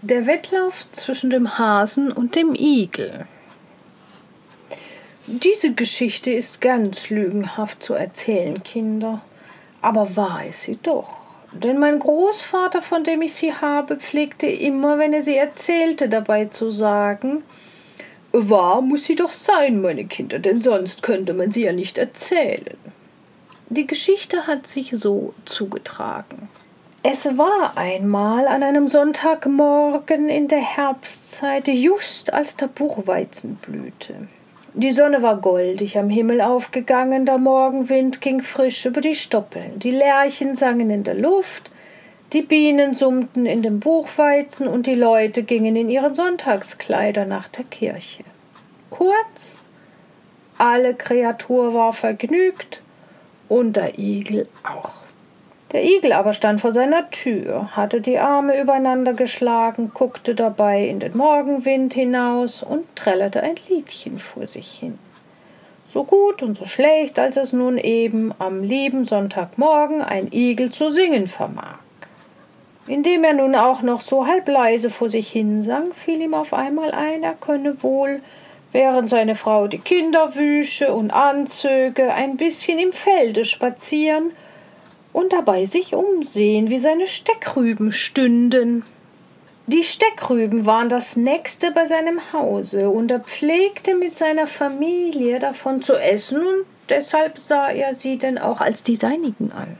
Der Wettlauf zwischen dem Hasen und dem Igel. Diese Geschichte ist ganz lügenhaft zu erzählen, Kinder. Aber wahr ist sie doch. Denn mein Großvater, von dem ich sie habe, pflegte immer, wenn er sie erzählte, dabei zu sagen, Wahr muss sie doch sein, meine Kinder, denn sonst könnte man sie ja nicht erzählen. Die Geschichte hat sich so zugetragen. Es war einmal an einem Sonntagmorgen in der Herbstzeit, just als der Buchweizen blühte. Die Sonne war goldig am Himmel aufgegangen, der Morgenwind ging frisch über die Stoppeln, die Lerchen sangen in der Luft, die Bienen summten in dem Buchweizen und die Leute gingen in ihren Sonntagskleider nach der Kirche. Kurz, alle Kreatur war vergnügt und der Igel auch. Der Igel aber stand vor seiner Tür, hatte die Arme übereinander geschlagen, guckte dabei in den Morgenwind hinaus und trällerte ein Liedchen vor sich hin. So gut und so schlecht, als es nun eben am lieben Sonntagmorgen ein Igel zu singen vermag. Indem er nun auch noch so halb leise vor sich hinsang, fiel ihm auf einmal ein, er könne wohl, während seine Frau die Kinder wüsche und anzöge, ein bisschen im Felde spazieren und dabei sich umsehen, wie seine Steckrüben stünden. Die Steckrüben waren das nächste bei seinem Hause, und er pflegte mit seiner Familie davon zu essen, und deshalb sah er sie denn auch als die seinigen an.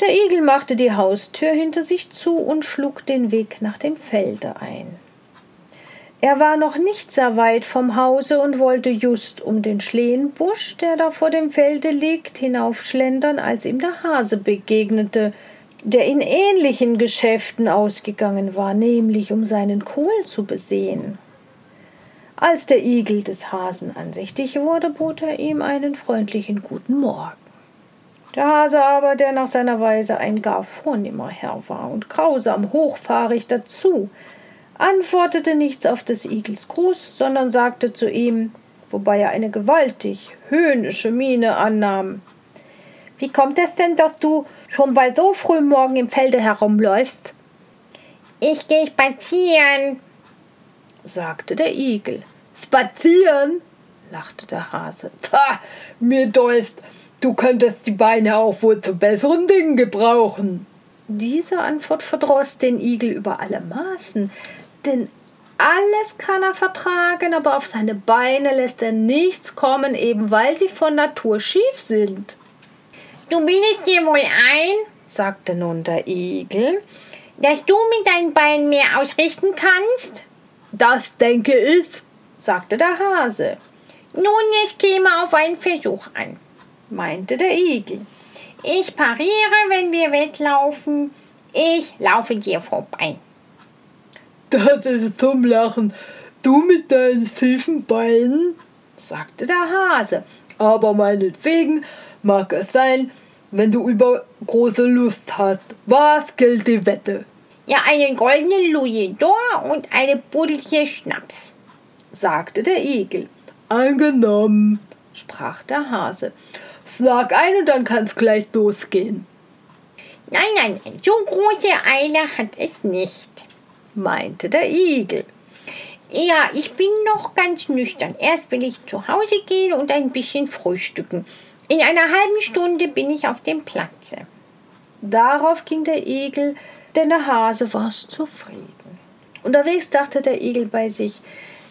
Der Igel machte die Haustür hinter sich zu und schlug den Weg nach dem Felde ein. Er war noch nicht sehr weit vom Hause und wollte just um den Schlehenbusch, der da vor dem Felde liegt, hinaufschlendern, als ihm der Hase begegnete, der in ähnlichen Geschäften ausgegangen war, nämlich um seinen Kohl zu besehen. Als der Igel des Hasen ansichtig wurde, bot er ihm einen freundlichen guten Morgen. Der Hase aber, der nach seiner Weise ein gar vornehmer Herr war und grausam hochfahrig dazu, antwortete nichts auf des Igels Gruß, sondern sagte zu ihm, wobei er eine gewaltig höhnische Miene annahm. Wie kommt es denn, dass du schon bei so frühem Morgen im Felde herumläufst? Ich gehe spazieren, sagte der Igel. Spazieren? lachte der Hase. Pah, mir dolst, du könntest die Beine auch wohl zu besseren Dingen gebrauchen. Diese Antwort verdroß den Igel über alle Maßen, denn alles kann er vertragen, aber auf seine Beine lässt er nichts kommen, eben weil sie von Natur schief sind. Du bildest dir wohl ein, sagte nun der Igel, dass du mit deinen Beinen mehr ausrichten kannst? Das denke ich, sagte der Hase. Nun, es käme auf einen Versuch an, meinte der Igel. Ich pariere, wenn wir wettlaufen. Ich laufe dir vorbei. Das ist zum Lachen. Du mit deinen tiefen Beinen, sagte der Hase. Aber meinetwegen mag es sein, wenn du über große Lust hast. Was gilt die Wette? Ja, einen goldenen Louis d'Or und eine buddelige Schnaps, sagte der Igel. Angenommen, sprach der Hase. Schlag ein und dann kann's gleich losgehen. Nein, nein, so große Eile hat es nicht meinte der Igel. Ja, ich bin noch ganz nüchtern. Erst will ich zu Hause gehen und ein bisschen frühstücken. In einer halben Stunde bin ich auf dem Platze. Darauf ging der Igel, denn der Hase war zufrieden. Unterwegs dachte der Igel bei sich,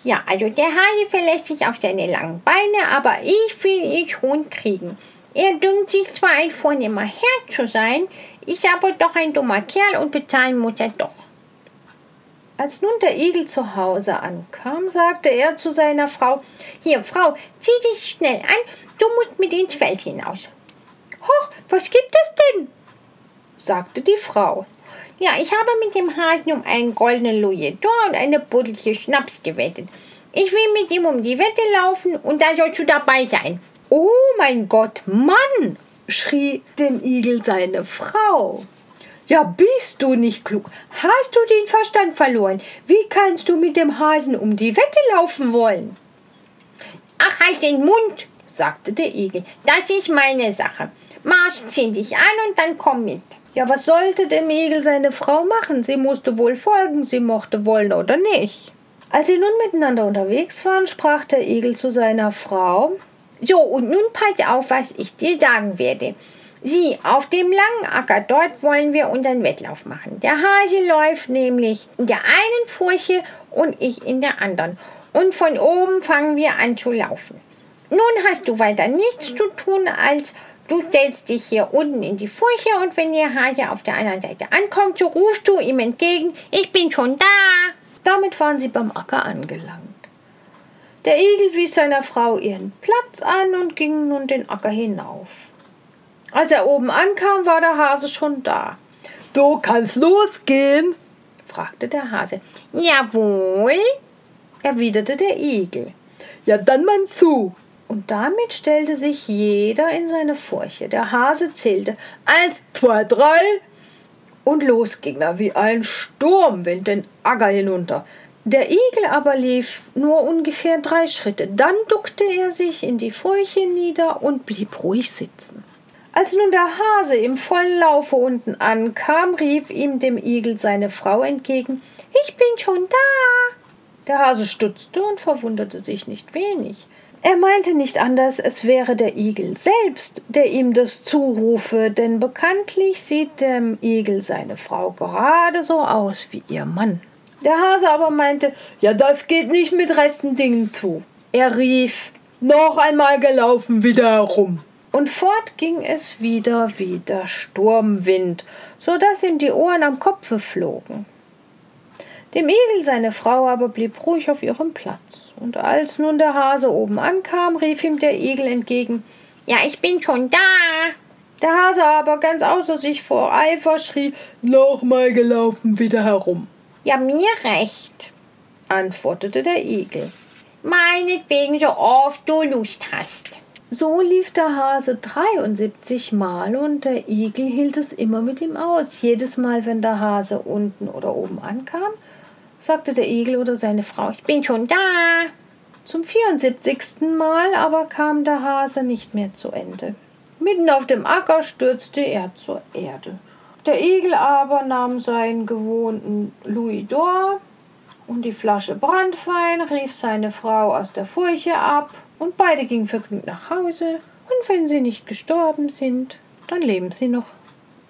ja, also der Hase verlässt sich auf seine langen Beine, aber ich will ihn schon kriegen. Er dünkt sich zwar ein vornehmer Herr zu sein, ist aber doch ein dummer Kerl und bezahlen muss er doch. Als nun der Igel zu Hause ankam, sagte er zu seiner Frau Hier, Frau, zieh dich schnell an, du musst mit ins Feld hinaus. Hoch, was gibt es denn? sagte die Frau. Ja, ich habe mit dem Hasen um einen goldenen Louis d'Or und eine buddelige Schnaps gewettet. Ich will mit ihm um die Wette laufen und da sollst du dabei sein. Oh mein Gott, Mann! schrie dem Igel seine Frau. Ja, bist du nicht klug? Hast du den Verstand verloren? Wie kannst du mit dem Hasen um die Wette laufen wollen? Ach, halt den Mund, sagte der Igel. Das ist meine Sache. Marsch, zieh dich an und dann komm mit. Ja, was sollte dem Igel seine Frau machen? Sie musste wohl folgen, sie mochte wollen oder nicht. Als sie nun miteinander unterwegs waren, sprach der Igel zu seiner Frau So, und nun pass auf, was ich dir sagen werde. Sieh, auf dem langen Acker dort wollen wir unseren Wettlauf machen. Der Hase läuft nämlich in der einen Furche und ich in der anderen. Und von oben fangen wir an zu laufen. Nun hast du weiter nichts zu tun, als Du stellst dich hier unten in die Furche und wenn der Hase auf der anderen Seite ankommt, so rufst du ihm entgegen, ich bin schon da. Damit waren sie beim Acker angelangt. Der Igel wies seiner Frau ihren Platz an und ging nun den Acker hinauf. Als er oben ankam, war der Hase schon da. So kann's losgehen? fragte der Hase. Jawohl, erwiderte der Igel. Ja, dann man zu. Und damit stellte sich jeder in seine Furche. Der Hase zählte eins, zwei, drei. Und los ging er wie ein Sturmwind den Acker hinunter. Der Igel aber lief nur ungefähr drei Schritte. Dann duckte er sich in die Furche nieder und blieb ruhig sitzen. Als nun der Hase im vollen Laufe unten ankam, rief ihm dem Igel seine Frau entgegen: Ich bin schon da. Der Hase stutzte und verwunderte sich nicht wenig. Er meinte nicht anders, es wäre der Igel selbst, der ihm das zurufe, denn bekanntlich sieht dem Igel seine Frau gerade so aus wie ihr Mann. Der Hase aber meinte, ja, das geht nicht mit rechten Dingen zu. Er rief, noch einmal gelaufen wieder herum. Und fort ging es wieder wie der Sturmwind, so dass ihm die Ohren am Kopfe flogen. Dem Igel seine Frau aber blieb ruhig auf ihrem Platz. Und als nun der Hase oben ankam, rief ihm der Igel entgegen: Ja, ich bin schon da. Der Hase aber ganz außer sich vor Eifer schrie: Nochmal gelaufen wieder herum. Ja, mir recht, antwortete der Igel. Meinetwegen so oft du Lust hast. So lief der Hase 73 Mal und der Igel hielt es immer mit ihm aus. Jedes Mal, wenn der Hase unten oder oben ankam, sagte der Igel oder seine Frau, ich bin schon da. Zum 74. Mal aber kam der Hase nicht mehr zu Ende. Mitten auf dem Acker stürzte er zur Erde. Der Igel aber nahm seinen gewohnten Louis d'Or und die Flasche Brandwein, rief seine Frau aus der Furche ab und beide gingen vergnügt nach Hause. Und wenn sie nicht gestorben sind, dann leben sie noch.